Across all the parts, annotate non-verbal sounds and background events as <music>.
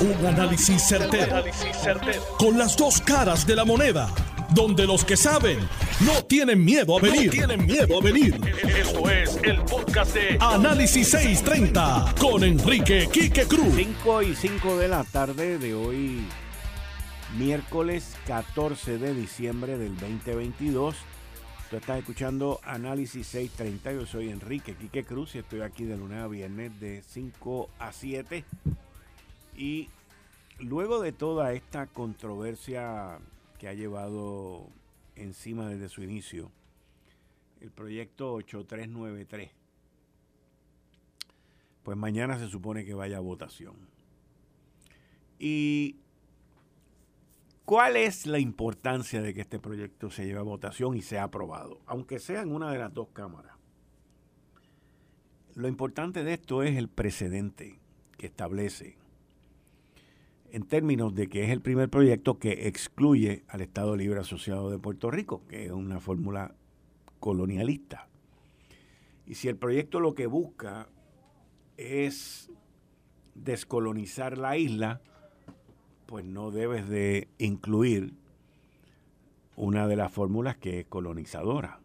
Un análisis certero, Con las dos caras de la moneda. Donde los que saben no tienen miedo a venir. tienen miedo a venir. Esto es el podcast de Análisis 630 con Enrique Quique Cruz. 5 y 5 de la tarde de hoy, miércoles 14 de diciembre del 2022. Tú estás escuchando Análisis 630. Yo soy Enrique Quique Cruz y estoy aquí de lunes a viernes de 5 a 7 y luego de toda esta controversia que ha llevado encima desde su inicio, el proyecto 8393, pues mañana se supone que vaya a votación. ¿Y cuál es la importancia de que este proyecto se lleve a votación y sea aprobado? Aunque sea en una de las dos cámaras. Lo importante de esto es el precedente que establece en términos de que es el primer proyecto que excluye al Estado Libre Asociado de Puerto Rico, que es una fórmula colonialista. Y si el proyecto lo que busca es descolonizar la isla, pues no debes de incluir una de las fórmulas que es colonizadora.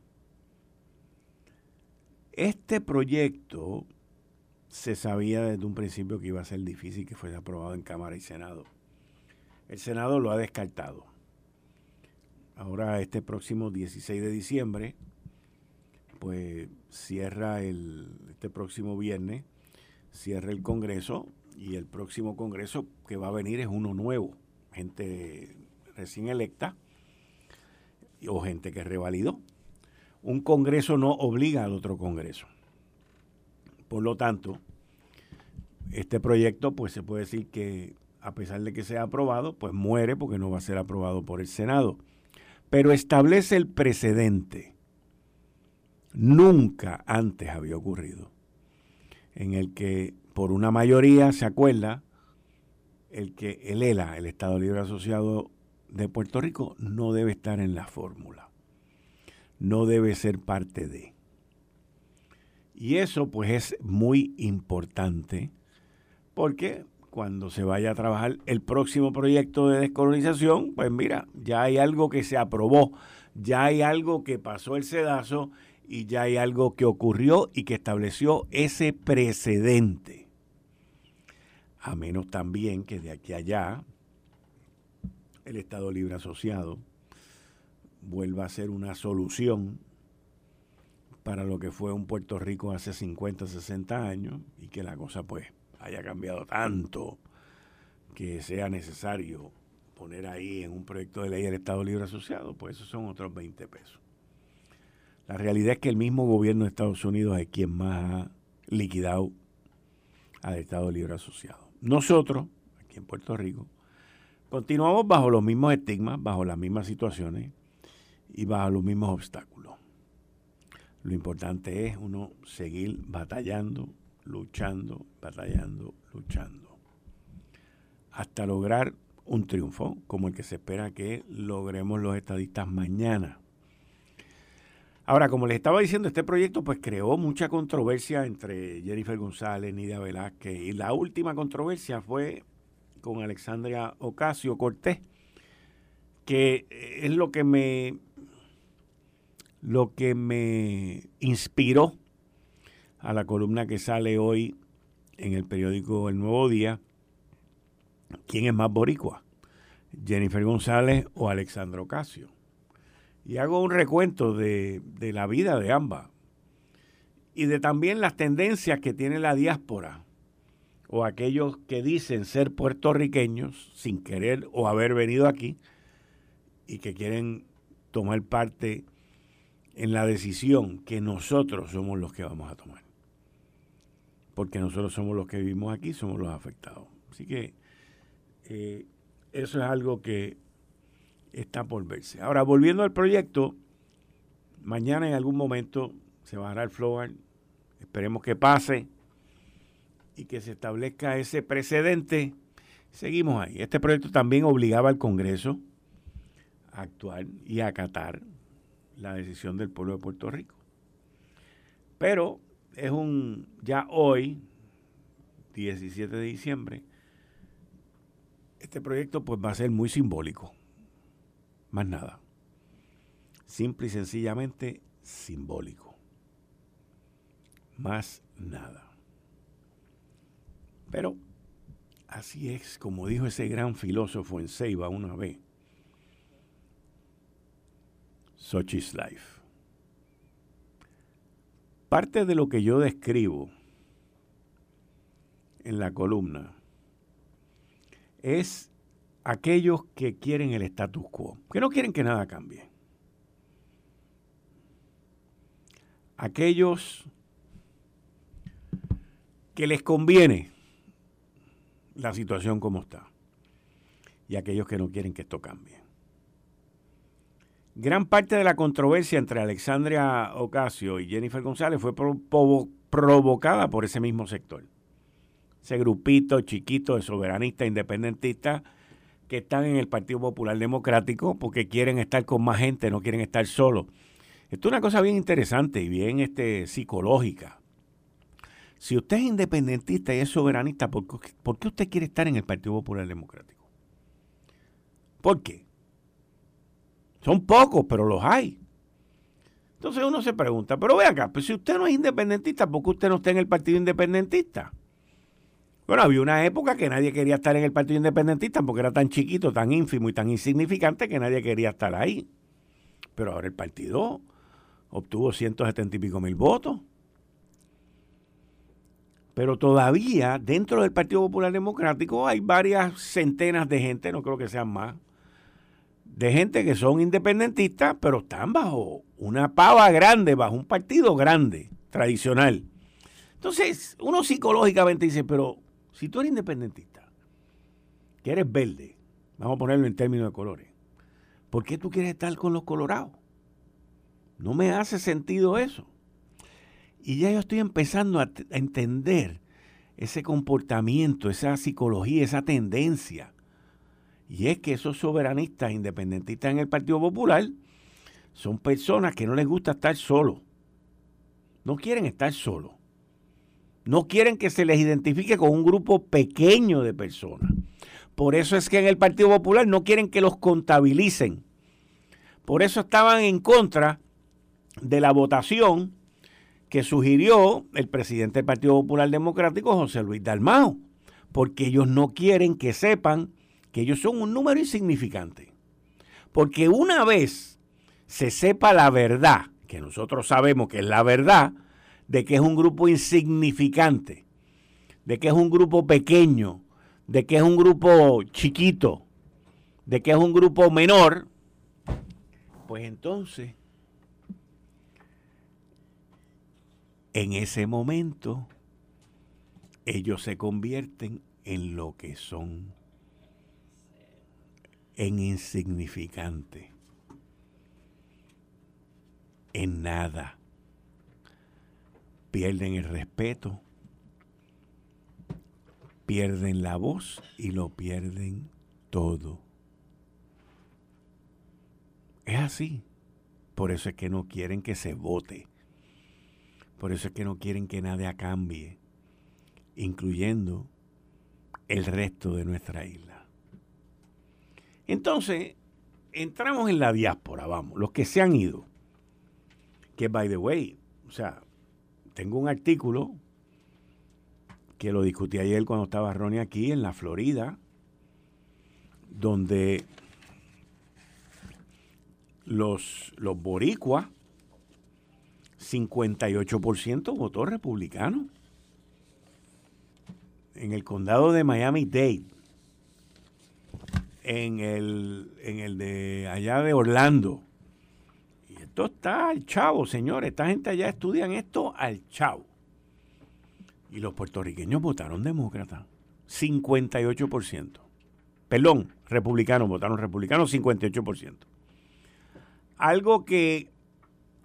Este proyecto se sabía desde un principio que iba a ser difícil que fuese aprobado en Cámara y Senado. El Senado lo ha descartado. Ahora, este próximo 16 de diciembre, pues cierra el, este próximo viernes, cierra el Congreso y el próximo Congreso que va a venir es uno nuevo, gente recién electa o gente que revalidó. Un Congreso no obliga al otro Congreso. Por lo tanto, este proyecto, pues se puede decir que a pesar de que sea aprobado, pues muere porque no va a ser aprobado por el Senado. Pero establece el precedente. Nunca antes había ocurrido en el que por una mayoría se acuerda el que el ELA, el Estado Libre Asociado de Puerto Rico, no debe estar en la fórmula. No debe ser parte de. Y eso pues es muy importante porque cuando se vaya a trabajar el próximo proyecto de descolonización, pues mira, ya hay algo que se aprobó, ya hay algo que pasó el sedazo y ya hay algo que ocurrió y que estableció ese precedente. A menos también que de aquí a allá el Estado Libre Asociado vuelva a ser una solución para lo que fue un Puerto Rico hace 50, 60 años y que la cosa pues haya cambiado tanto que sea necesario poner ahí en un proyecto de ley el Estado Libre Asociado, pues esos son otros 20 pesos. La realidad es que el mismo gobierno de Estados Unidos es quien más ha liquidado al Estado Libre Asociado. Nosotros, aquí en Puerto Rico, continuamos bajo los mismos estigmas, bajo las mismas situaciones y bajo los mismos obstáculos. Lo importante es uno seguir batallando, luchando, batallando, luchando, hasta lograr un triunfo como el que se espera que logremos los estadistas mañana. Ahora, como les estaba diciendo, este proyecto pues creó mucha controversia entre Jennifer González, Nidia Velázquez y la última controversia fue con Alexandria Ocasio Cortés, que es lo que me lo que me inspiró a la columna que sale hoy en el periódico El Nuevo Día, ¿quién es más boricua? Jennifer González o Alexandro Ocasio. Y hago un recuento de, de la vida de ambas y de también las tendencias que tiene la diáspora o aquellos que dicen ser puertorriqueños sin querer o haber venido aquí y que quieren tomar parte en la decisión que nosotros somos los que vamos a tomar. Porque nosotros somos los que vivimos aquí, somos los afectados. Así que eh, eso es algo que está por verse. Ahora, volviendo al proyecto, mañana en algún momento se bajará el floor, esperemos que pase y que se establezca ese precedente. Seguimos ahí. Este proyecto también obligaba al Congreso a actuar y a acatar la decisión del pueblo de Puerto Rico. Pero es un, ya hoy, 17 de diciembre, este proyecto pues va a ser muy simbólico. Más nada. Simple y sencillamente simbólico. Más nada. Pero así es, como dijo ese gran filósofo en Ceiba una vez. Such is life. Parte de lo que yo describo en la columna es aquellos que quieren el status quo, que no quieren que nada cambie. Aquellos que les conviene la situación como está y aquellos que no quieren que esto cambie. Gran parte de la controversia entre Alexandria Ocasio y Jennifer González fue provocada por ese mismo sector. Ese grupito chiquito de soberanistas independentistas que están en el Partido Popular Democrático porque quieren estar con más gente, no quieren estar solos. Esto es una cosa bien interesante y bien este, psicológica. Si usted es independentista y es soberanista, ¿por, qué usted quiere estar en el Partido Popular Democrático? ¿Por qué? Son pocos, pero los hay. Entonces uno se pregunta, pero ve acá, pues si usted no es independentista, ¿por qué usted no está en el Partido Independentista? Bueno, había una época que nadie quería estar en el Partido Independentista porque era tan chiquito, tan ínfimo y tan insignificante que nadie quería estar ahí. Pero ahora el partido obtuvo 170 y pico mil votos. Pero todavía dentro del Partido Popular Democrático hay varias centenas de gente, no creo que sean más, de gente que son independentistas, pero están bajo una pava grande, bajo un partido grande, tradicional. Entonces, uno psicológicamente dice, pero si tú eres independentista, que eres verde, vamos a ponerlo en términos de colores, ¿por qué tú quieres estar con los colorados? No me hace sentido eso. Y ya yo estoy empezando a, entender ese comportamiento, esa psicología, esa tendencia. Y es que esos soberanistas independentistas en el Partido Popular son personas que no les gusta estar solos. No quieren estar solos. No quieren que se les identifique con un grupo pequeño de personas. Por eso es que en el Partido Popular no quieren que los contabilicen. Por eso estaban en contra de la votación que sugirió el presidente del Partido Popular Democrático, José Luis Dalmao, porque ellos no quieren que sepan que ellos son un número insignificante. Porque una vez se sepa la verdad, que nosotros sabemos que es la verdad, de que es un grupo insignificante, de que es un grupo pequeño, de que es un grupo chiquito, de que es un grupo menor, pues entonces en ese momento ellos se convierten en lo que son, en insignificante, en nada. Pierden el respeto, pierden la voz y lo pierden todo. Es así. Por eso es que no quieren que se vote por eso es que no quieren que nada cambie, incluyendo el resto de nuestra isla. Entonces, entramos en la diáspora, vamos, los que se han ido. Que, by the way, o sea, tengo un artículo que lo discutí ayer cuando estaba Ronnie aquí en la Florida, donde los, los boricuas 58% votó republicano. En el condado de Miami-Dade, en el, en el de allá de Orlando. Y esto está al chavo, señores. Esta gente allá estudian esto al chavo. Y los puertorriqueños votaron demócrata. 58%. Perdón, republicanos votaron republicanos 58%. Algo que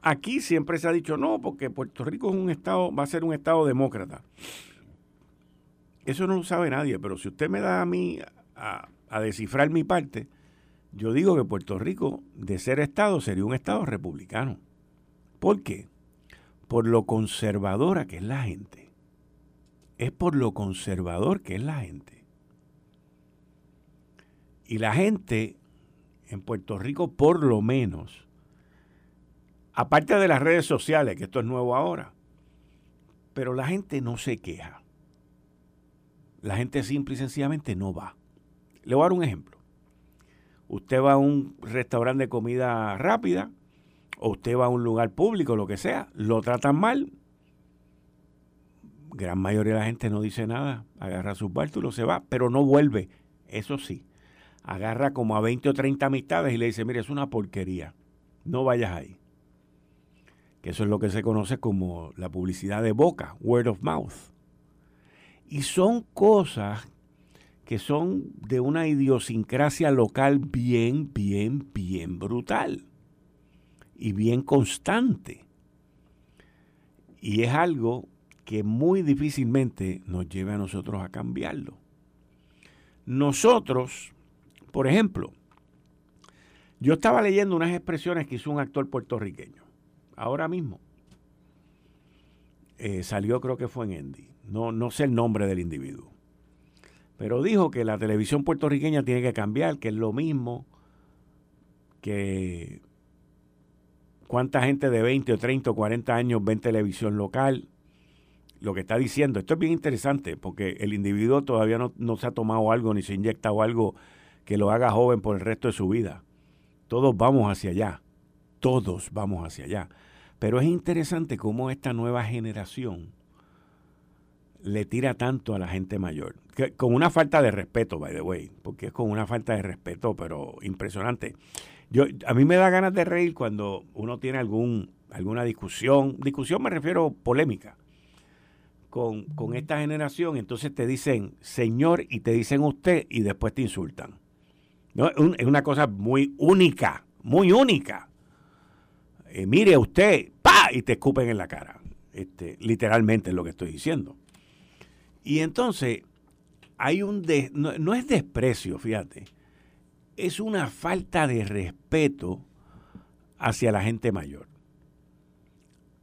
Aquí siempre se ha dicho no, porque Puerto Rico es un estado, va a ser un estado demócrata. Eso no lo sabe nadie, pero si usted me da a mí a descifrar mi parte, yo digo que Puerto Rico, de ser estado, sería un estado republicano. ¿Por qué? Por lo conservadora que es la gente. Es por lo conservador que es la gente. Y la gente en Puerto Rico, por lo menos, aparte de las redes sociales, que esto es nuevo ahora, pero la gente no se queja. La gente simple y sencillamente no va. Le voy a dar un ejemplo. Usted va a un restaurante de comida rápida o usted va a un lugar público, lo que sea, lo tratan mal. Gran mayoría de la gente no dice nada, agarra sus bártulos, se va, pero no vuelve. Eso sí, agarra como a 20 o 30 amistades y le dice, mire, es una porquería, no vayas ahí. Que eso es lo que se conoce como la publicidad de boca, word of mouth. Y son cosas que son de una idiosincrasia local bien, bien, bien brutal y bien constante. Y es algo que muy difícilmente nos lleve a nosotros a cambiarlo. Nosotros, por ejemplo, yo estaba leyendo unas expresiones que hizo un actor puertorriqueño, ahora mismo. Eh, salió creo que fue en Endy. No, no sé el nombre del individuo. Pero dijo que la televisión puertorriqueña tiene que cambiar, que es lo mismo que cuánta gente de 20 o 30 o 40 años ven televisión local. Lo que está diciendo, esto es bien interesante porque el individuo todavía no, no se ha tomado algo ni se ha inyectado algo que lo haga joven por el resto de su vida. Todos vamos hacia allá, todos vamos hacia allá. Pero es interesante cómo esta nueva generación le tira tanto a la gente mayor. con una falta de respeto, by the way, porque es con una falta de respeto, pero impresionante. Yo, a mí me da ganas de reír cuando uno tiene algún, alguna discusión, discusión me refiero polémica, con, con esta generación, entonces te dicen señor y te dicen usted y después te insultan. Es una cosa muy única, muy única. Eh, mire usted, pa, y te escupen en la cara. Este, literalmente es lo que estoy diciendo. Y entonces hay un no, es desprecio, fíjate, es una falta de respeto hacia la gente mayor.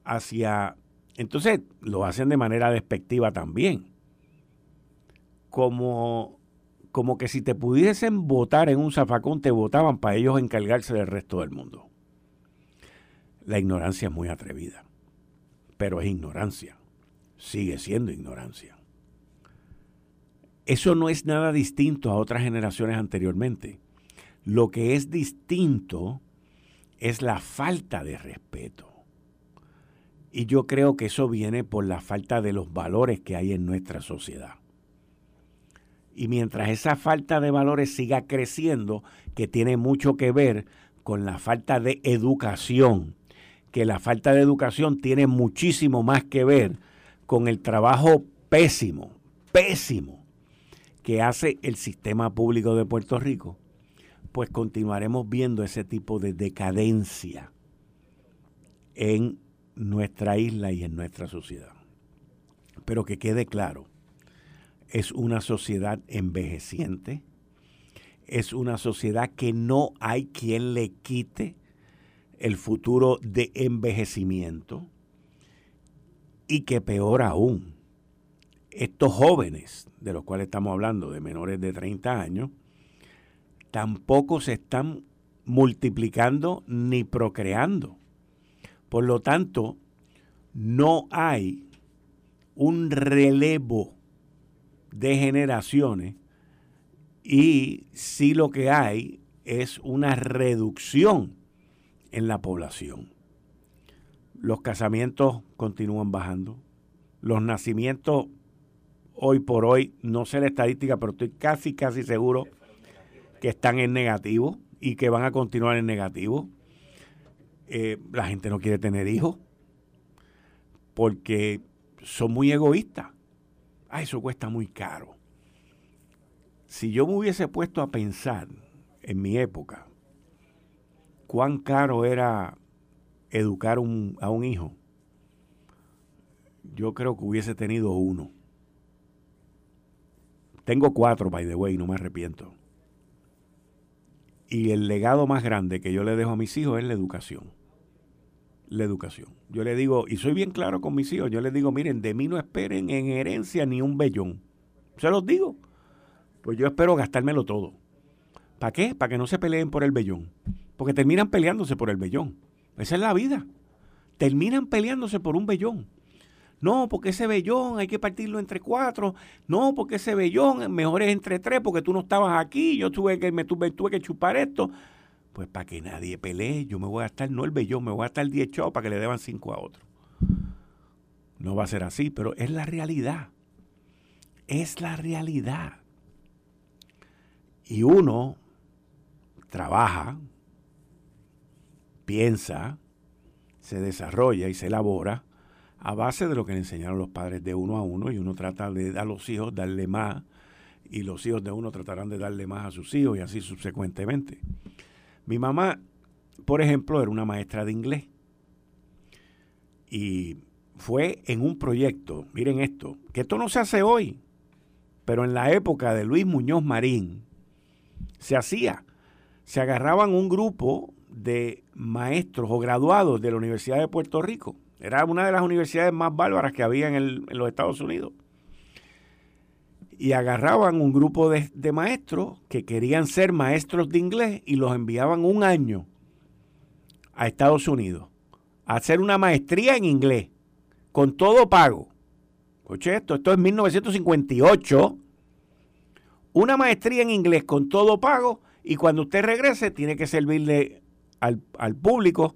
Hacia entonces lo hacen de manera despectiva también. Como como que si te pudiesen votar en un zafacón, te votaban para ellos encargarse del resto del mundo. La ignorancia es muy atrevida, pero es ignorancia, sigue siendo ignorancia. Eso no es nada distinto a otras generaciones anteriormente. Lo que es distinto es la falta de respeto. Y yo creo que eso viene por la falta de los valores que hay en nuestra sociedad. Y mientras esa falta de valores siga creciendo, que tiene mucho que ver con la falta de educación, que la falta de educación tiene muchísimo más que ver con el trabajo pésimo, pésimo que hace el sistema público de Puerto Rico, pues continuaremos viendo ese tipo de decadencia en nuestra isla y en nuestra sociedad. Pero que quede claro, es una sociedad envejeciente, es una sociedad que no hay quien le quite el futuro de envejecimiento y que peor aún, estos jóvenes de los cuales estamos hablando, de menores de 30 años, tampoco se están multiplicando ni procreando. Por lo tanto, no hay un relevo de generaciones y sí lo que hay es una reducción en la población. Los casamientos continúan bajando, los nacimientos hoy por hoy, no sé la estadística, pero estoy casi, casi seguro que están en negativo y que van a continuar en negativo. Eh, la gente no quiere tener hijos porque son muy egoístas. Ah, eso cuesta muy caro. Si yo me hubiese puesto a pensar en mi época, cuán caro era educar a un hijo, yo creo que hubiese tenido uno. Tengo cuatro, by the way, no me arrepiento. Y el legado más grande que yo le dejo a mis hijos es la educación. La educación. Yo le digo, y soy bien claro con mis hijos, yo les digo, miren, de mí no esperen en herencia ni un bellón. Se los digo. Pues yo espero gastármelo todo. ¿Para qué? Para que no se peleen por el vellón. Porque terminan peleándose por el vellón. Esa es la vida. Terminan peleándose por un vellón. No, porque ese vellón hay que partirlo entre cuatro. No, porque ese vellón mejor es entre tres porque tú no estabas aquí. Yo tuve que, me tuve, que chupar esto. Pues para que nadie pelee, yo me voy a estar, no el vellón, me voy a estar diez chavos para que le deban cinco a otro. No va a ser así, pero es la realidad. Es la realidad. Y uno trabaja, piensa, se desarrolla y se elabora a base de lo que le enseñaron los padres de uno a uno y uno trata de a los hijos darle más y los hijos de uno tratarán de darle más a sus hijos y así subsecuentemente. Mi mamá, por ejemplo, era una maestra de inglés y fue en un proyecto, miren esto, que esto no se hace hoy, pero en la época de Luis Muñoz Marín se hacía. Se agarraban un grupo de maestros o graduados de la Universidad de Puerto Rico. Era una de las universidades más bárbaras que había en, los Estados Unidos. Y agarraban un grupo de, maestros que querían ser maestros de inglés y los enviaban un año a Estados Unidos a hacer una maestría en inglés con todo pago. Escuche esto, esto es 1958. Una maestría en inglés con todo pago y cuando usted regrese tiene que servirle al público,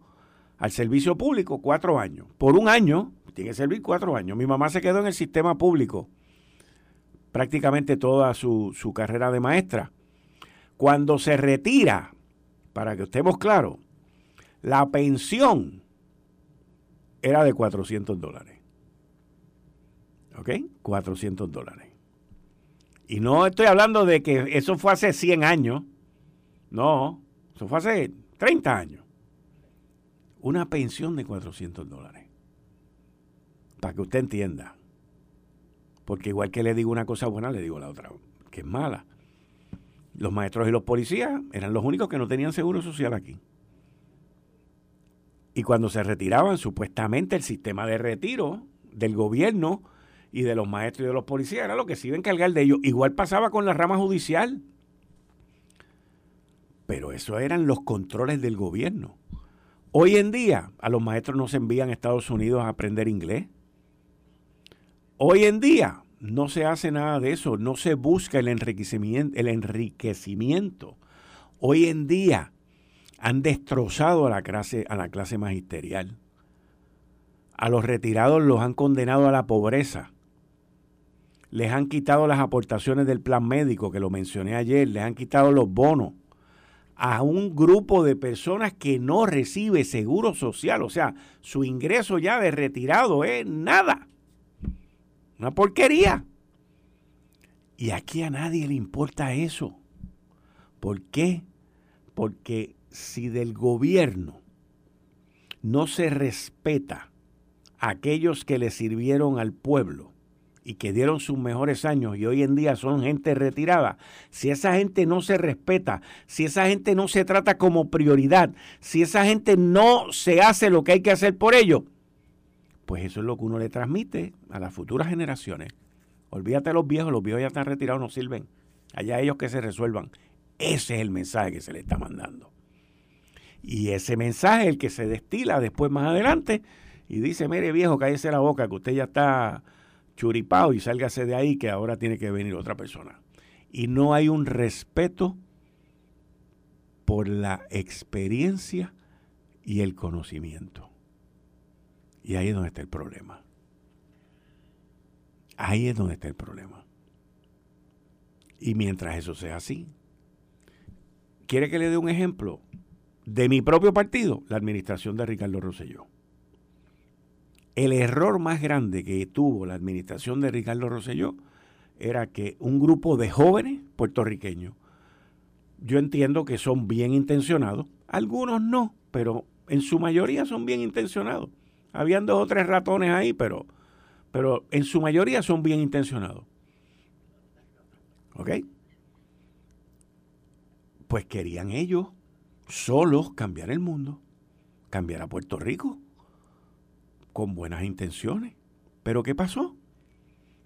al servicio público, cuatro años. Por un año, tiene que servir cuatro años. Mi mamá se quedó en el sistema público prácticamente toda su, su carrera de maestra. Cuando se retira, para que estemos claros, la pensión era de 400 dólares. ¿Ok? 400 dólares. Y no estoy hablando de que eso fue hace 100 años. No, eso fue hace 30 años. Una pensión de 400 dólares. Para que usted entienda. Porque igual que le digo una cosa buena, le digo la otra, que es mala. Los maestros y los policías eran los únicos que no tenían seguro social aquí. Y cuando se retiraban, supuestamente el sistema de retiro del gobierno y de los maestros y de los policías era lo que se iba a encargar de ellos. Igual pasaba con la rama judicial. Pero eso eran los controles del gobierno. Hoy en día a los maestros no se envían a Estados Unidos a aprender inglés. Hoy en día no se hace nada de eso, no se busca el enriquecimiento. El enriquecimiento. Hoy en día han destrozado a la clase, a la clase magisterial. A los retirados los han condenado a la pobreza. Les han quitado las aportaciones del plan médico, que lo mencioné ayer, les han quitado los bonos a un grupo de personas que no recibe seguro social, o sea, su ingreso ya de retirado es nada. Una porquería. Y aquí a nadie le importa eso. ¿Por qué? Porque si del gobierno no se respeta a aquellos que le sirvieron al pueblo, y que dieron sus mejores años y hoy en día son gente retirada, si esa gente no se respeta, si esa gente no se trata como prioridad, si esa gente no se hace lo que hay que hacer por ellos, pues eso es lo que uno le transmite a las futuras generaciones. Olvídate de los viejos, los viejos ya están retirados, no sirven. Allá ellos que se resuelvan. Ese es el mensaje que se le está mandando. Y ese mensaje es el que se destila después más adelante y dice, mire viejo, cállese la boca, que usted ya está churipao y sálgase de ahí que ahora tiene que venir otra persona. Y no hay un respeto por la experiencia y el conocimiento. Y ahí es donde está el problema. Ahí es donde está el problema. Y mientras eso sea así, ¿quiere que le dé un ejemplo? De mi propio partido, la administración de Ricardo Rosselló. El error más grande que tuvo la administración de Ricardo Rosselló era que un grupo de jóvenes puertorriqueños, yo entiendo que son bien intencionados, algunos no, pero en su mayoría son bien intencionados. Habían dos o tres ratones ahí, pero, pero en su mayoría son bien intencionados. ¿Ok? Pues querían ellos solos cambiar el mundo, cambiar a Puerto Rico con buenas intenciones. Pero ¿qué pasó?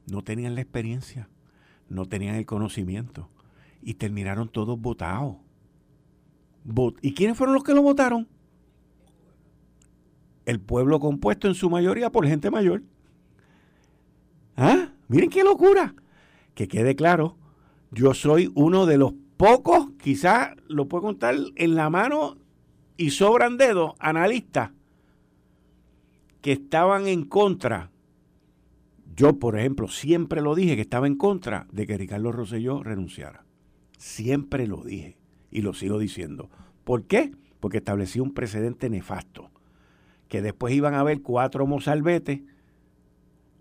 No tenían la experiencia, no tenían el conocimiento y terminaron todos votados. ¿Y quiénes fueron los que lo votaron? El pueblo compuesto en su mayoría por gente mayor. ¿Ah? Miren qué locura. Que quede claro, yo soy uno de los pocos, quizás lo puedo contar en la mano y sobran dedos, analistas que estaban en contra. Yo, por ejemplo, siempre lo dije que estaba en contra de que Ricardo Rosselló renunciara. Siempre lo dije y lo sigo diciendo. ¿Por qué? Porque establecí un precedente nefasto. Que después iban a haber cuatro mozalbetes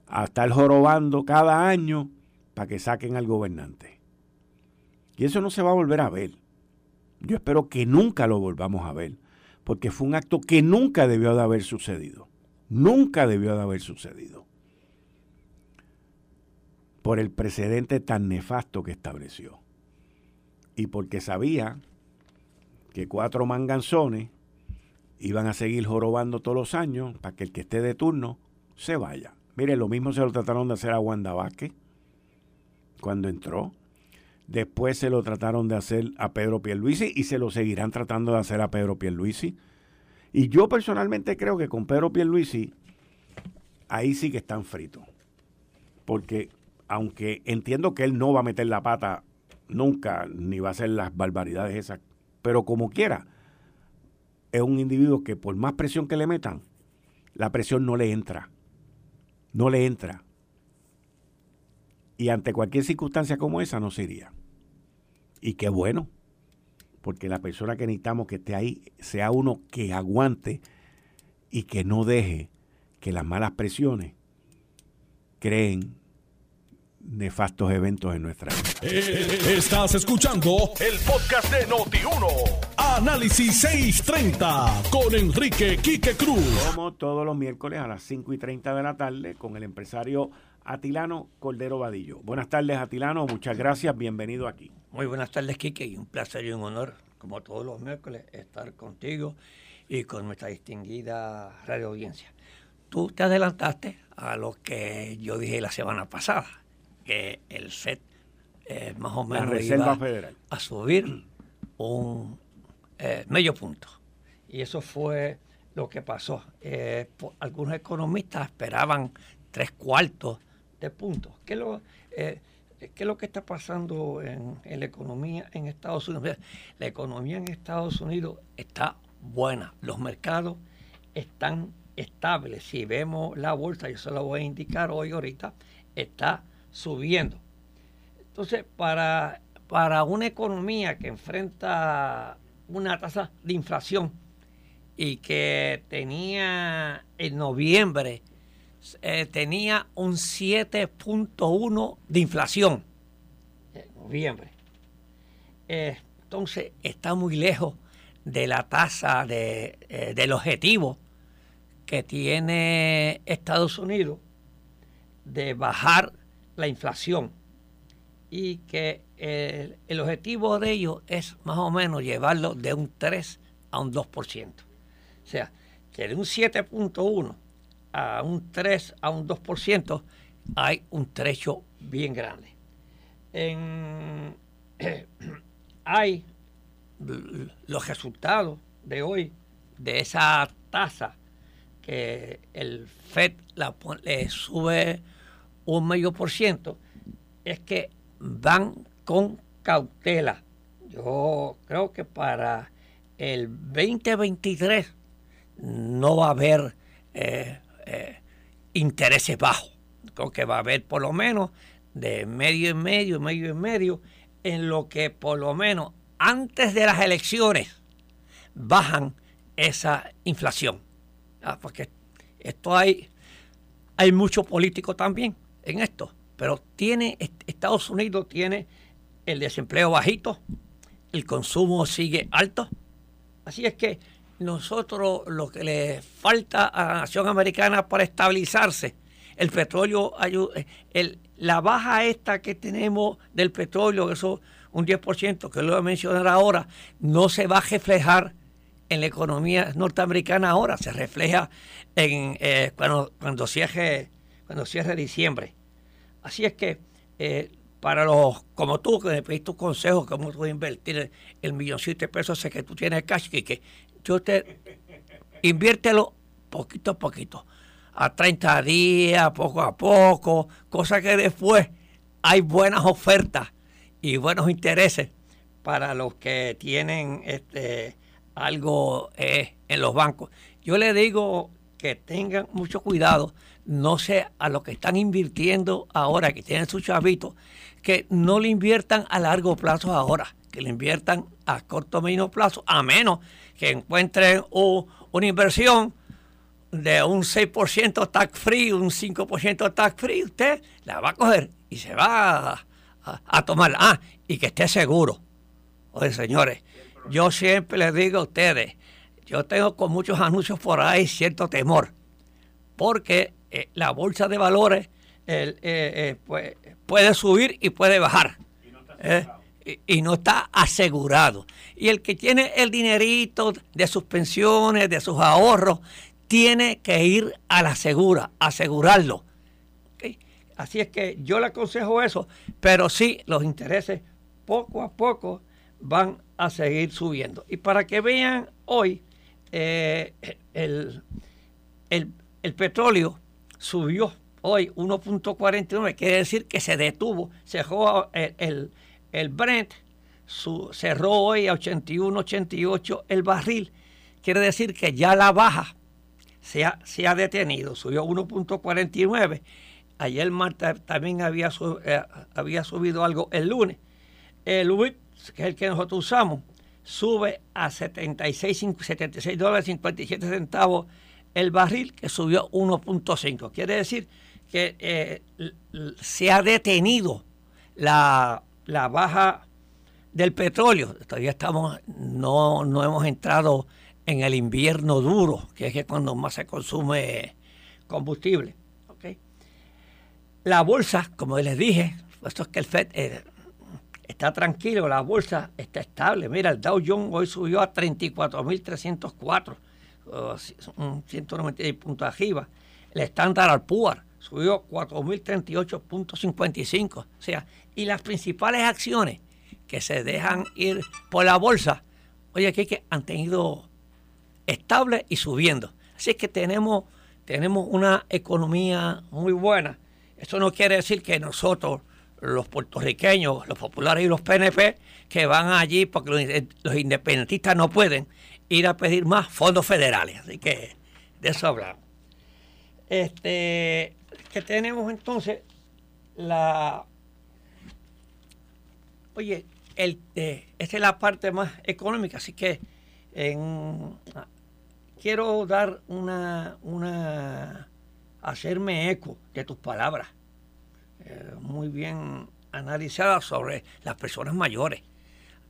a estar jorobando cada año para que saquen al gobernante. Y eso no se va a volver a ver. Yo espero que nunca lo volvamos a ver, porque fue un acto que nunca debió de haber sucedido. Nunca debió de haber sucedido. Por el precedente tan nefasto que estableció. Y porque sabía que cuatro manganzones iban a seguir jorobando todos los años para que el que esté de turno se vaya. Mire, lo mismo se lo trataron de hacer a Wanda Vázquez cuando entró. Después se lo trataron de hacer a Pedro Pierluisi y se lo seguirán tratando de hacer a Pedro Pierluisi. Y yo personalmente creo que con Pedro Pierluisi ahí sí que están fritos. Porque aunque entiendo que él no va a meter la pata nunca, ni va a hacer las barbaridades esas, pero como quiera, es un individuo que por más presión que le metan, la presión no le entra. No le entra. Y ante cualquier circunstancia como esa no se iría. Y qué bueno, porque la persona que necesitamos que esté ahí sea uno que aguante y que no deje que las malas presiones creen nefastos eventos en nuestra vida. Eh, estás escuchando el podcast de Noti1. Análisis 630 con Enrique Quique Cruz. Como todos los miércoles a las 5 y 30 de la tarde con el empresario Atilano Cordero Vadillo. Buenas tardes, Atilano. Muchas gracias. Bienvenido aquí. Muy buenas tardes, Quique. Y un placer y un honor, como todos los miércoles, estar contigo y con nuestra distinguida radio audiencia. Tú te adelantaste a lo que yo dije la semana pasada, que el FED eh, más o menos iba Federal. a subir un eh, medio punto. Y eso fue lo que pasó. Eh, algunos economistas esperaban tres cuartos de puntos. ¿Qué es lo, eh, ¿qué lo que está pasando en, la economía en Estados Unidos? La economía en Estados Unidos está buena. Los mercados están estables. Si vemos la bolsa, yo se lo voy a indicar hoy ahorita, está subiendo. Entonces, para, para una economía que enfrenta una tasa de inflación y que tenía en noviembre eh, tenía un 7.1 de inflación en noviembre. Eh, entonces está muy lejos de la tasa de, eh, del objetivo que tiene Estados Unidos de bajar la inflación y que el, objetivo de ellos es más o menos llevarlo de un 3 a un 2%. O sea, que de un 7.1 a un 3 a un 2% hay un trecho bien grande. <clears throat> hay los resultados de hoy de esa tasa que el FED la, le sube un medio por ciento, es que van con cautela. Yo creo que para el 2023 no va a haber eh, eh, intereses bajos. Creo que va a haber por lo menos de medio en medio, medio en medio, en lo que por lo menos antes de las elecciones bajan esa inflación. Ah, porque esto hay, hay mucho político también en esto, pero tiene, Estados Unidos tiene el desempleo bajito, el consumo sigue alto. Así es que nosotros lo que le falta a la nación americana para estabilizarse, el petróleo, el, la baja esta que tenemos del petróleo, eso un 10%, que lo voy a mencionar ahora, no se va a reflejar en la economía norteamericana ahora, se refleja en, eh, cuando, cuando, cierre, cuando cierre diciembre. Así es que eh, para los como tú, que me pediste tu consejo, cómo tú invertir el, milloncito de pesos que tú tienes cash, que, que te inviértelo poquito a poquito, a 30 días, poco a poco, cosa que después hay buenas ofertas y buenos intereses para los que tienen este algo eh, en los bancos. Yo le digo que tengan mucho cuidado, no sé a los que están invirtiendo ahora, que tienen su chavito, que no le inviertan a largo plazo ahora, que le inviertan a corto o medio plazo, a menos que encuentren una inversión de un 6% tax free, un 5% tax free, usted la va a coger y se va a, tomar. Ah, y que esté seguro. Oye, señores, yo siempre les digo a ustedes, yo tengo con muchos anuncios por ahí cierto temor, porque eh, la bolsa de valores eh, eh, puede subir y puede bajar. Y, no está asegurado. Y el que tiene el dinerito de sus pensiones, de sus ahorros, tiene que ir a la segura, asegurarlo. Así es que yo le aconsejo eso, pero sí los intereses poco a poco van a seguir subiendo. Y para que vean hoy, el, el petróleo subió hoy 1.49, quiere decir que se detuvo, cerró el, el, Brent, su, cerró hoy a 81.88 el barril, quiere decir que ya la baja se ha, se ha detenido, subió 1.49. Ayer Marta también había, eh, había subido algo el lunes. El WIP, que es el que nosotros usamos, sube a 76, 76 dólares 57 centavos el barril, que subió 1.5. Quiere decir que eh, se ha detenido la, baja del petróleo. Todavía estamos, no, no hemos entrado en el invierno duro, que es cuando más se consume combustible. La bolsa, como les dije, esto es que el FED eh, está tranquilo, la bolsa está estable. Mira, el Dow Jones hoy subió a 34.304, 196 puntos arriba. El Standard Poor's subió 4.038.55. O sea, y las principales acciones que se dejan ir por la bolsa, oye, aquí que han tenido estable y subiendo. Así que tenemos, tenemos una economía muy buena. Eso no quiere decir que nosotros, los puertorriqueños, los populares y los PNP, que van allí porque los, los independentistas no pueden ir a pedir más fondos federales. Así que de eso hablamos. Este, que tenemos entonces la... Oye, eh, esta es la parte más económica, así que quiero dar una, una, hacerme eco de tus palabras, eh, muy bien analizadas sobre las personas mayores.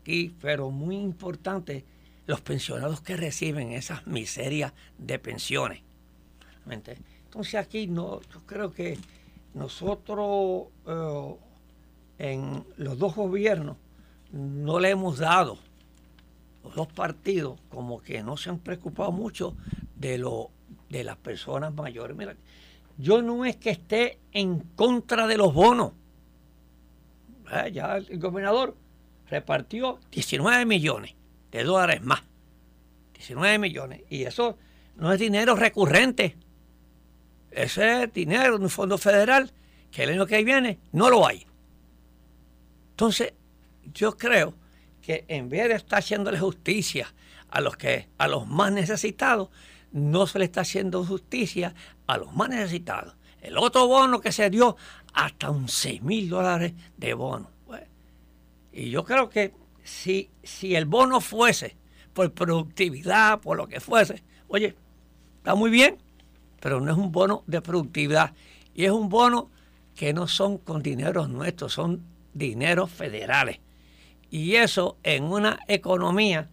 Aquí, pero muy importante, los pensionados que reciben esas miserias de pensiones. Entonces aquí no, yo creo que nosotros eh, en los dos gobiernos no le hemos dado, los dos partidos como que no se han preocupado mucho de lo de las personas mayores. Yo no es que esté en contra de los bonos. Eh, ya el gobernador repartió 19 millones de dólares más. 19 millones. Y eso no es dinero recurrente. Ese dinero en un fondo federal que el año que viene no lo hay. Entonces, yo creo que en vez de estar haciéndole justicia a los que a los más necesitados, no se le está haciendo justicia a los más necesitados. El otro bono que se dio, hasta un 6 mil dólares de bono. y yo creo que si, si el bono fuese por productividad, por lo que fuese, oye, está muy bien, pero no es un bono de productividad. Y es un bono que no son con dineros nuestros, son dineros federales. Y eso en una economía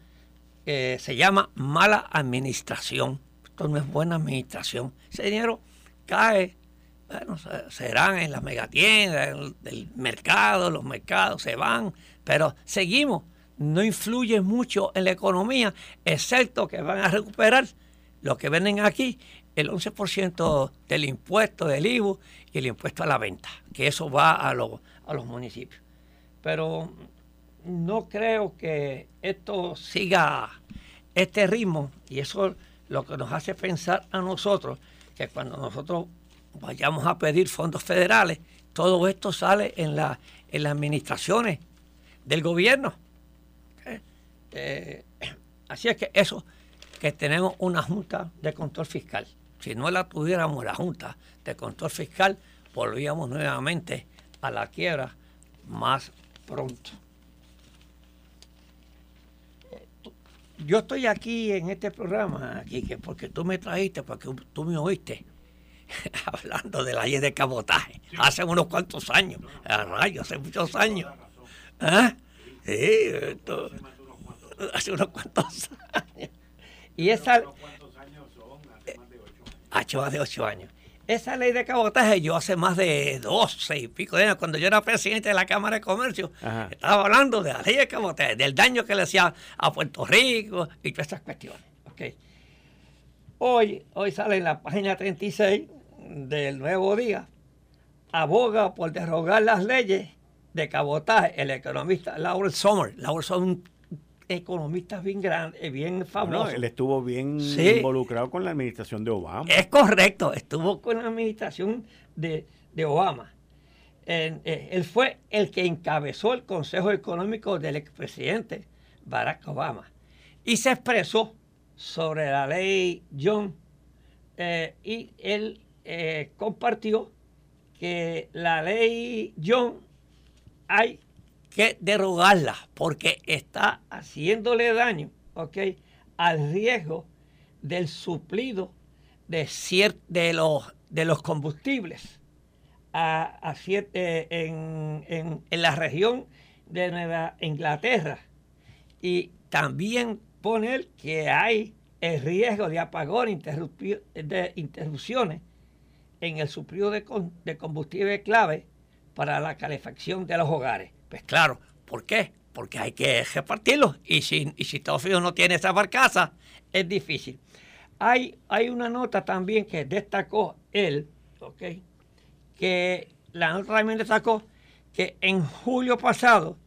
que se llama mala administración. Esto no es buena administración. Ese dinero cae, bueno, serán en las megatiendas, del mercado, los mercados se van, pero seguimos. No influye mucho en la economía, excepto que van a recuperar lo que venden aquí el 11% del impuesto del IVU y el impuesto a la venta, que eso va a, los a los municipios. Pero no creo que esto siga este ritmo y eso lo que nos hace pensar a nosotros que cuando nosotros vayamos a pedir fondos federales, todo esto sale en, la, en las administraciones del gobierno. ¿Eh? Eh, así es que eso, que tenemos una junta de control fiscal. Si no la tuviéramos la junta de control fiscal, volvíamos nuevamente a la quiebra más pronto. yo estoy aquí en este programa, aquí, que porque tú me trajiste, porque tú me oíste <laughs> hablando de la ley de cabotaje hace unos cuantos años, a rayos, hace muchos años. ¿Ah? Sí, esto, hace unos cuantos años. Y esa... Hace más de ocho años. Esa ley de cabotaje, yo hace más de 12 y pico de años, cuando yo era presidente de la Cámara de Comercio, estaba hablando de la ley de cabotaje, del daño que le hacía a Puerto Rico y todas estas cuestiones. Okay. Hoy, hoy sale en la página 36 del Nuevo Día, aboga por derogar las leyes de cabotaje el economista Laurel Sommer. Laurel Sommer economistas bien grandes, eh, bien famosos. él estuvo bien involucrado con la administración de Obama. Es correcto, estuvo con la administración de, Obama. Eh, él fue el que encabezó el Consejo Económico del expresidente Barack Obama y se expresó sobre la ley John eh, y él compartió que la ley John hay que derogarla porque está haciéndole daño al riesgo del suplido de, de, los, de los combustibles a, eh, en, la región de Nueva Inglaterra. Y también poner que hay el riesgo de apagón de interrupciones en el suplido de, de combustible clave para la calefacción de los hogares. Pues claro, ¿por qué? Porque hay que repartirlo. Y si, y si Estados Unidos no tiene esa barcaza, es difícil. Hay, hay una nota también que destacó él. Que la nota también destacó que en julio pasado,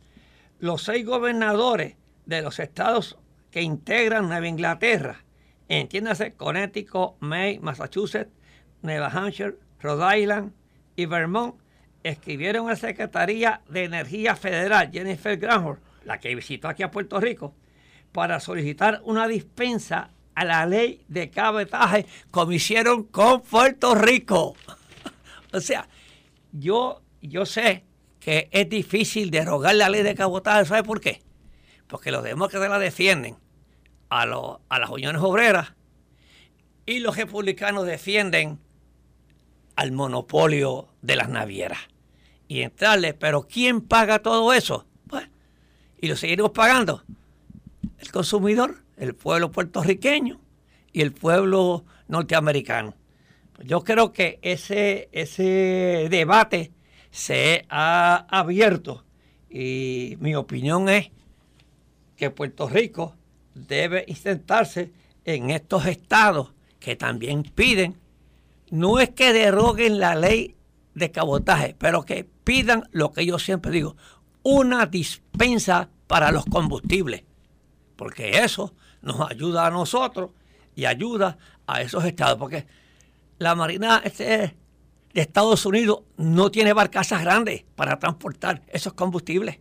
los seis gobernadores de los estados que integran Nueva Inglaterra, entiéndase Connecticut, Maine, Massachusetts, Nueva Hampshire, Rhode Island y Vermont, escribieron a la Secretaría de Energía Federal, Jennifer Granholm, la que visitó aquí a Puerto Rico, para solicitar una dispensa a la ley de cabetaje como hicieron con Puerto Rico. <laughs> o sea, yo, yo sé que es difícil derogar la ley de cabotaje, ¿sabe por qué? Porque los demócratas la defienden a, a las uniones obreras y los republicanos defienden al monopolio de las navieras y entrarle. Pero ¿quién paga todo eso? Pues, y lo seguiremos pagando. El consumidor, el pueblo puertorriqueño y el pueblo norteamericano. Pues yo creo que ese, ese debate se ha abierto y mi opinión es que Puerto Rico debe intentarse en estos estados que también piden, no es que deroguen la ley de cabotaje, pero que pidan lo que yo siempre digo, una dispensa para los combustibles, porque eso nos ayuda a nosotros y ayuda a esos estados, porque la Marina este, de Estados Unidos no tiene barcazas grandes para transportar esos combustibles.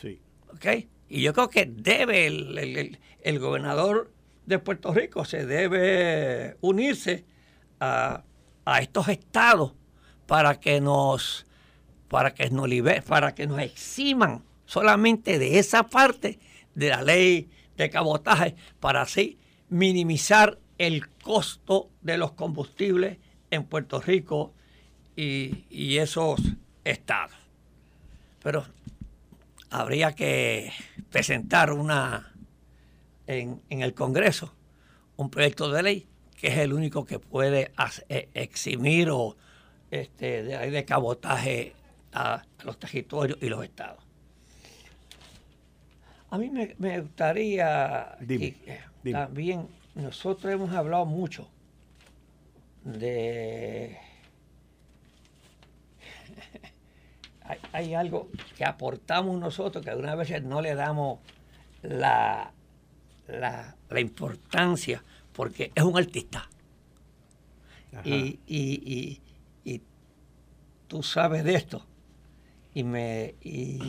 Sí. ¿Ok? Y yo creo que debe el, el gobernador de Puerto Rico, se debe unirse a, a estos estados para que nos para que nos para que nos eximan solamente de esa parte de la ley de cabotaje para así minimizar el costo de los combustibles en Puerto Rico y, esos estados. Pero habría que presentar una en, en, el Congreso un proyecto de ley que es el único que puede e, eximir o este, de, de cabotaje a, los territorios y los estados. A mí me, gustaría también, nosotros hemos hablado mucho de <laughs> hay, algo que aportamos nosotros que algunas veces no le damos la, la, importancia porque es un artista. Y, y, y, tú sabes de esto. Y, me, y,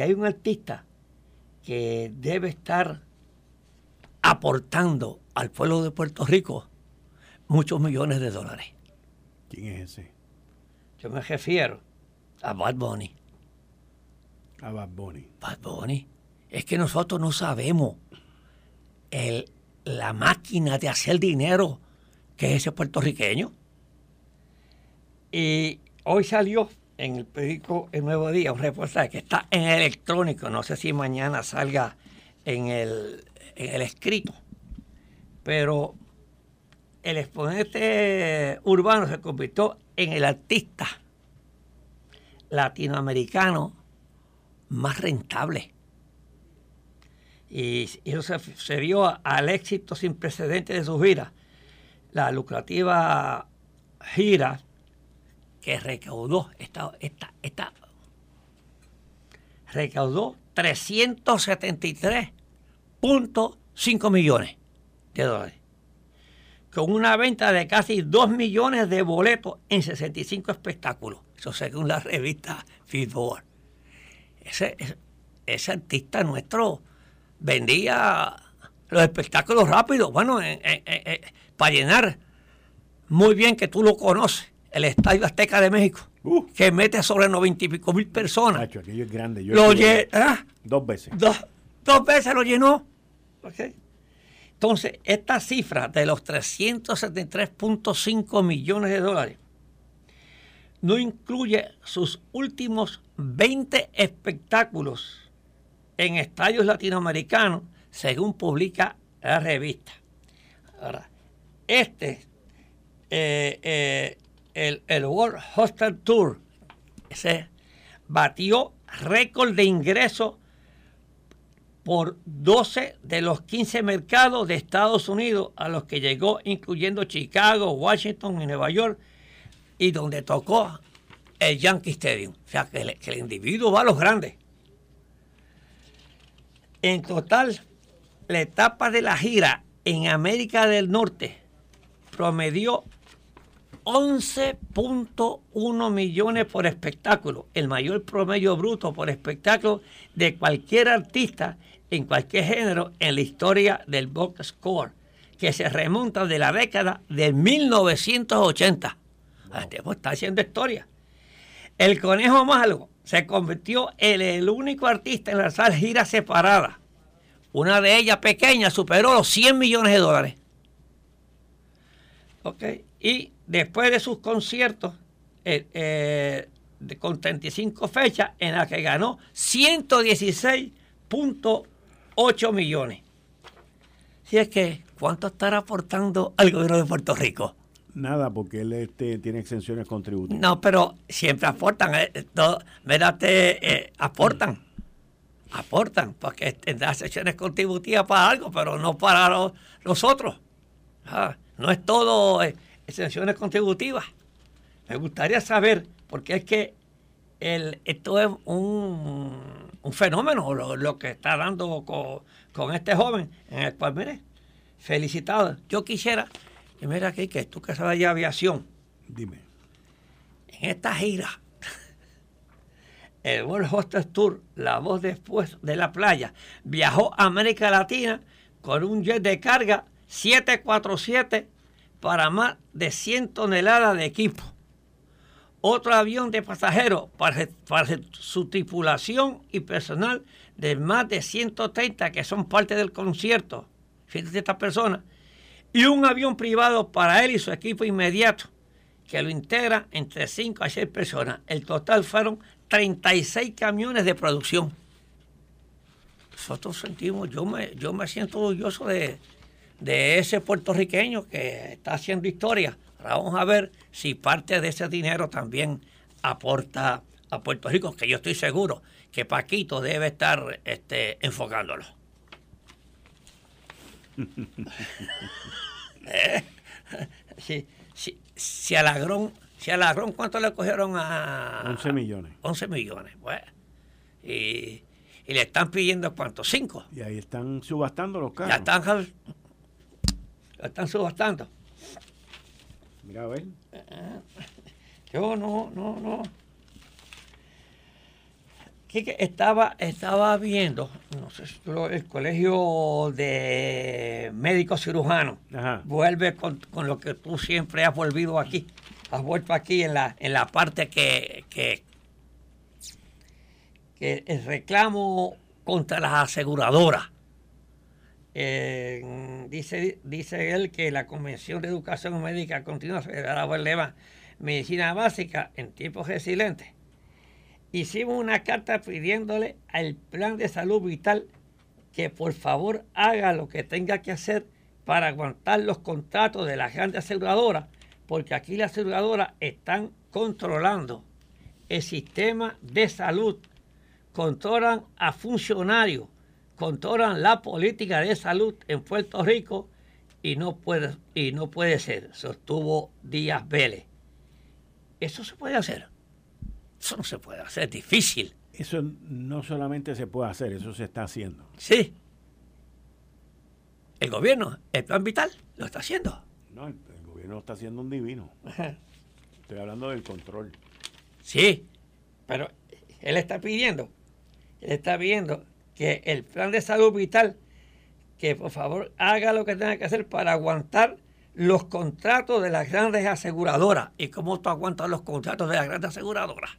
hay un artista que debe estar aportando al pueblo de Puerto Rico muchos millones de dólares. ¿Quién es ese? Yo me refiero a Bad Bunny. A Bad Bunny. Bad Bunny. Es que nosotros no sabemos el, la máquina de hacer dinero que es ese puertorriqueño. Y hoy salió en el periódico El Nuevo Día un reportaje que está en electrónico, no sé si mañana salga en el, escrito, pero el exponente urbano se convirtió en el artista latinoamericano más rentable. Y, eso se, vio al éxito sin precedentes de su gira. La lucrativa gira que recaudó, esta, recaudó 373.5 millones de dólares con una venta de casi 2 millones de boletos en 65 espectáculos. Eso según la revista Fitboard. Ese, ese, artista nuestro vendía los espectáculos rápidos. Bueno, para llenar muy bien que tú lo conoces, el Estadio Azteca de México, uh. que mete sobre 90 y pico mil personas. aquello es grande. lo ¿ah? Dos veces. Dos, dos veces lo llenó. Okay. Entonces, esta cifra de los 373.5 millones de dólares no incluye sus últimos 20 espectáculos en estadios latinoamericanos, según publica la revista. Ahora, este, eh, eh, el, el, World Hostel Tour, ese batió récord de ingresos por 12 de los 15 mercados de Estados Unidos a los que llegó, incluyendo Chicago, Washington y Nueva York, y donde tocó el Yankee Stadium. O sea, que el, individuo va a los grandes. En total, la etapa de la gira en América del Norte promedió 11.1 millones por espectáculo, el mayor promedio bruto por espectáculo de cualquier artista en cualquier género en la historia del box score, que se remonta de la década de 1980. Wow. está haciendo historia. El Conejo Malo se convirtió en el único artista en lanzar giras separadas. Una de ellas pequeña superó los 100 millones de dólares. Y después de sus conciertos, eh, eh, con 35 fechas, en las que ganó 116 puntos 8 millones. Si es que, ¿cuánto estará aportando al gobierno de Puerto Rico? Nada, porque él este, tiene exenciones contributivas. No, pero siempre aportan, eh, eh, aportan, aportan, porque tendrá exenciones contributivas para algo, pero no para los, otros. Ah, no es todo eh, exenciones contributivas. Me gustaría saber, porque es que el, esto es un un fenómeno lo, que está dando con, este joven, en el cual, mire, felicitado. Yo quisiera, y mira aquí, que tú que sabes de aviación. Dime. En esta gira, el World Hostess Tour, la voz después de la playa, viajó a América Latina con un jet de carga 747 para más de 100 toneladas de equipo otro avión de pasajeros para, su tripulación y personal de más de 130 que son parte del concierto, fíjate estas personas, y un avión privado para él y su equipo inmediato, que lo integra entre 5 a 6 personas. El total fueron 36 camiones de producción. Nosotros sentimos, yo me, yo me siento orgulloso de, de ese puertorriqueño que está haciendo historia vamos a ver si parte de ese dinero también aporta a Puerto Rico, que yo estoy seguro que Paquito debe estar este, enfocándolo. si, <laughs> si, si, Si a Ladrón, ¿cuánto le cogieron a...? 11 millones. 11 millones, bueno. Y, y le están pidiendo, ¿cuánto? 5. Y ahí están subastando los carros. Ya están, están subastando. Mira, a ver. Yo no, no, no. Quique, estaba, estaba viendo, no sé si tú lo- el colegio de médicos cirujanos Ajá. vuelve con, con lo que tú siempre has volvido aquí. Has vuelto aquí en la, en la parte que, que, que el reclamo contra las aseguradoras. Dice, dice él que la Convención de Educación Médica Continua Federal eleva medicina básica en tiempos resilientes. Hicimos una carta pidiéndole al plan de salud vital que por favor haga lo que tenga que hacer para aguantar los contratos de las grandes aseguradoras, porque aquí las aseguradoras están controlando el sistema de salud, controlan a funcionarios, controlan la política de salud en Puerto Rico y no puede, y no puede ser, sostuvo Díaz Vélez. Eso se puede hacer. Eso no se puede hacer, es difícil. Eso no solamente se puede hacer, eso se está haciendo. Sí. El gobierno, el plan vital, lo está haciendo. No, el, el gobierno está haciendo un divino. Estoy hablando del control. Sí, pero él está pidiendo, él está pidiendo que el plan de salud vital, que por favor haga lo que tenga que hacer para aguantar los contratos de las grandes aseguradoras. ¿Y cómo tú aguantas los contratos de las grandes aseguradoras?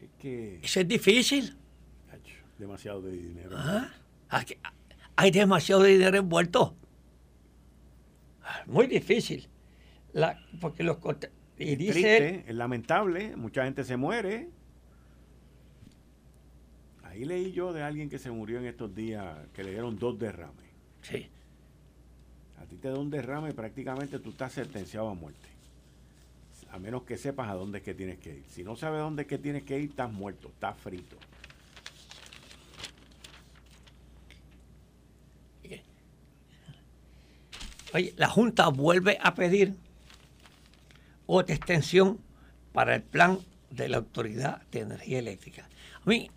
Es que Eso es difícil. demasiado de dinero. ¿ah? Aquí hay demasiado dinero envuelto. Muy difícil. La- porque los y Es dice triste, es lamentable, mucha gente se muere. Ahí leí yo de alguien que se murió en estos días, que le dieron dos derrames. sí, A ti te da un derrame, prácticamente tú estás sentenciado a muerte. A menos que sepas a dónde es que tienes que ir. Si no sabes a dónde es que tienes que ir, estás muerto, estás frito. Oye, la Junta vuelve a pedir otra extensión para el plan de la Autoridad de Energía Eléctrica. A mí,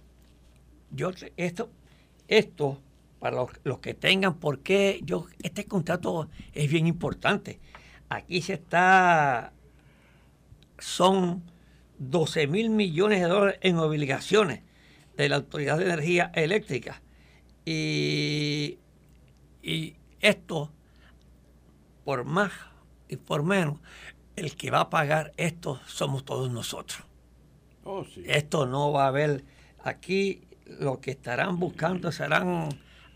yo esto, esto para los, los que tengan, porque yo este contrato es bien importante. Aquí se está, son 12 mil millones de dólares en obligaciones de la Autoridad de Energía Eléctrica. Y, y esto por más y por menos, el que va a pagar esto somos todos nosotros. Oh, sí. Esto no va a haber aquí lo que estarán buscando serán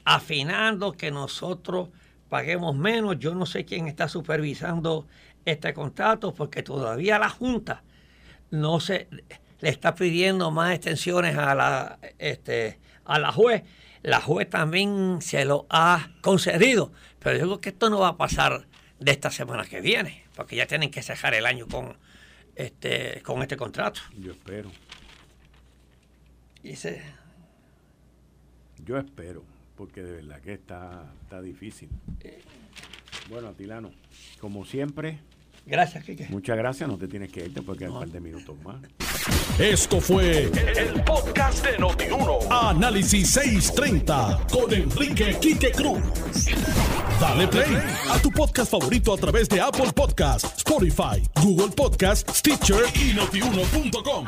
afinando que nosotros paguemos menos. Yo no sé quién está supervisando este contrato porque todavía la Junta no se le está pidiendo más extensiones a la este a la juez. La juez también se lo ha concedido, pero yo creo que esto no va a pasar de esta semana que viene, porque ya tienen que cerrar el año con este con este contrato. Yo espero, Y se- yo espero, porque de verdad que está, está difícil. Bueno, Atilano, como siempre, Gracias, Quique. muchas gracias. No te tienes que irte porque hay un par de minutos más. Esto fue el podcast de Notiuno. Análisis 630 con Enrique Quique Cruz. Dale play a tu podcast favorito a través de Apple Podcasts, Spotify, Google Podcasts, Stitcher y notiuno.com.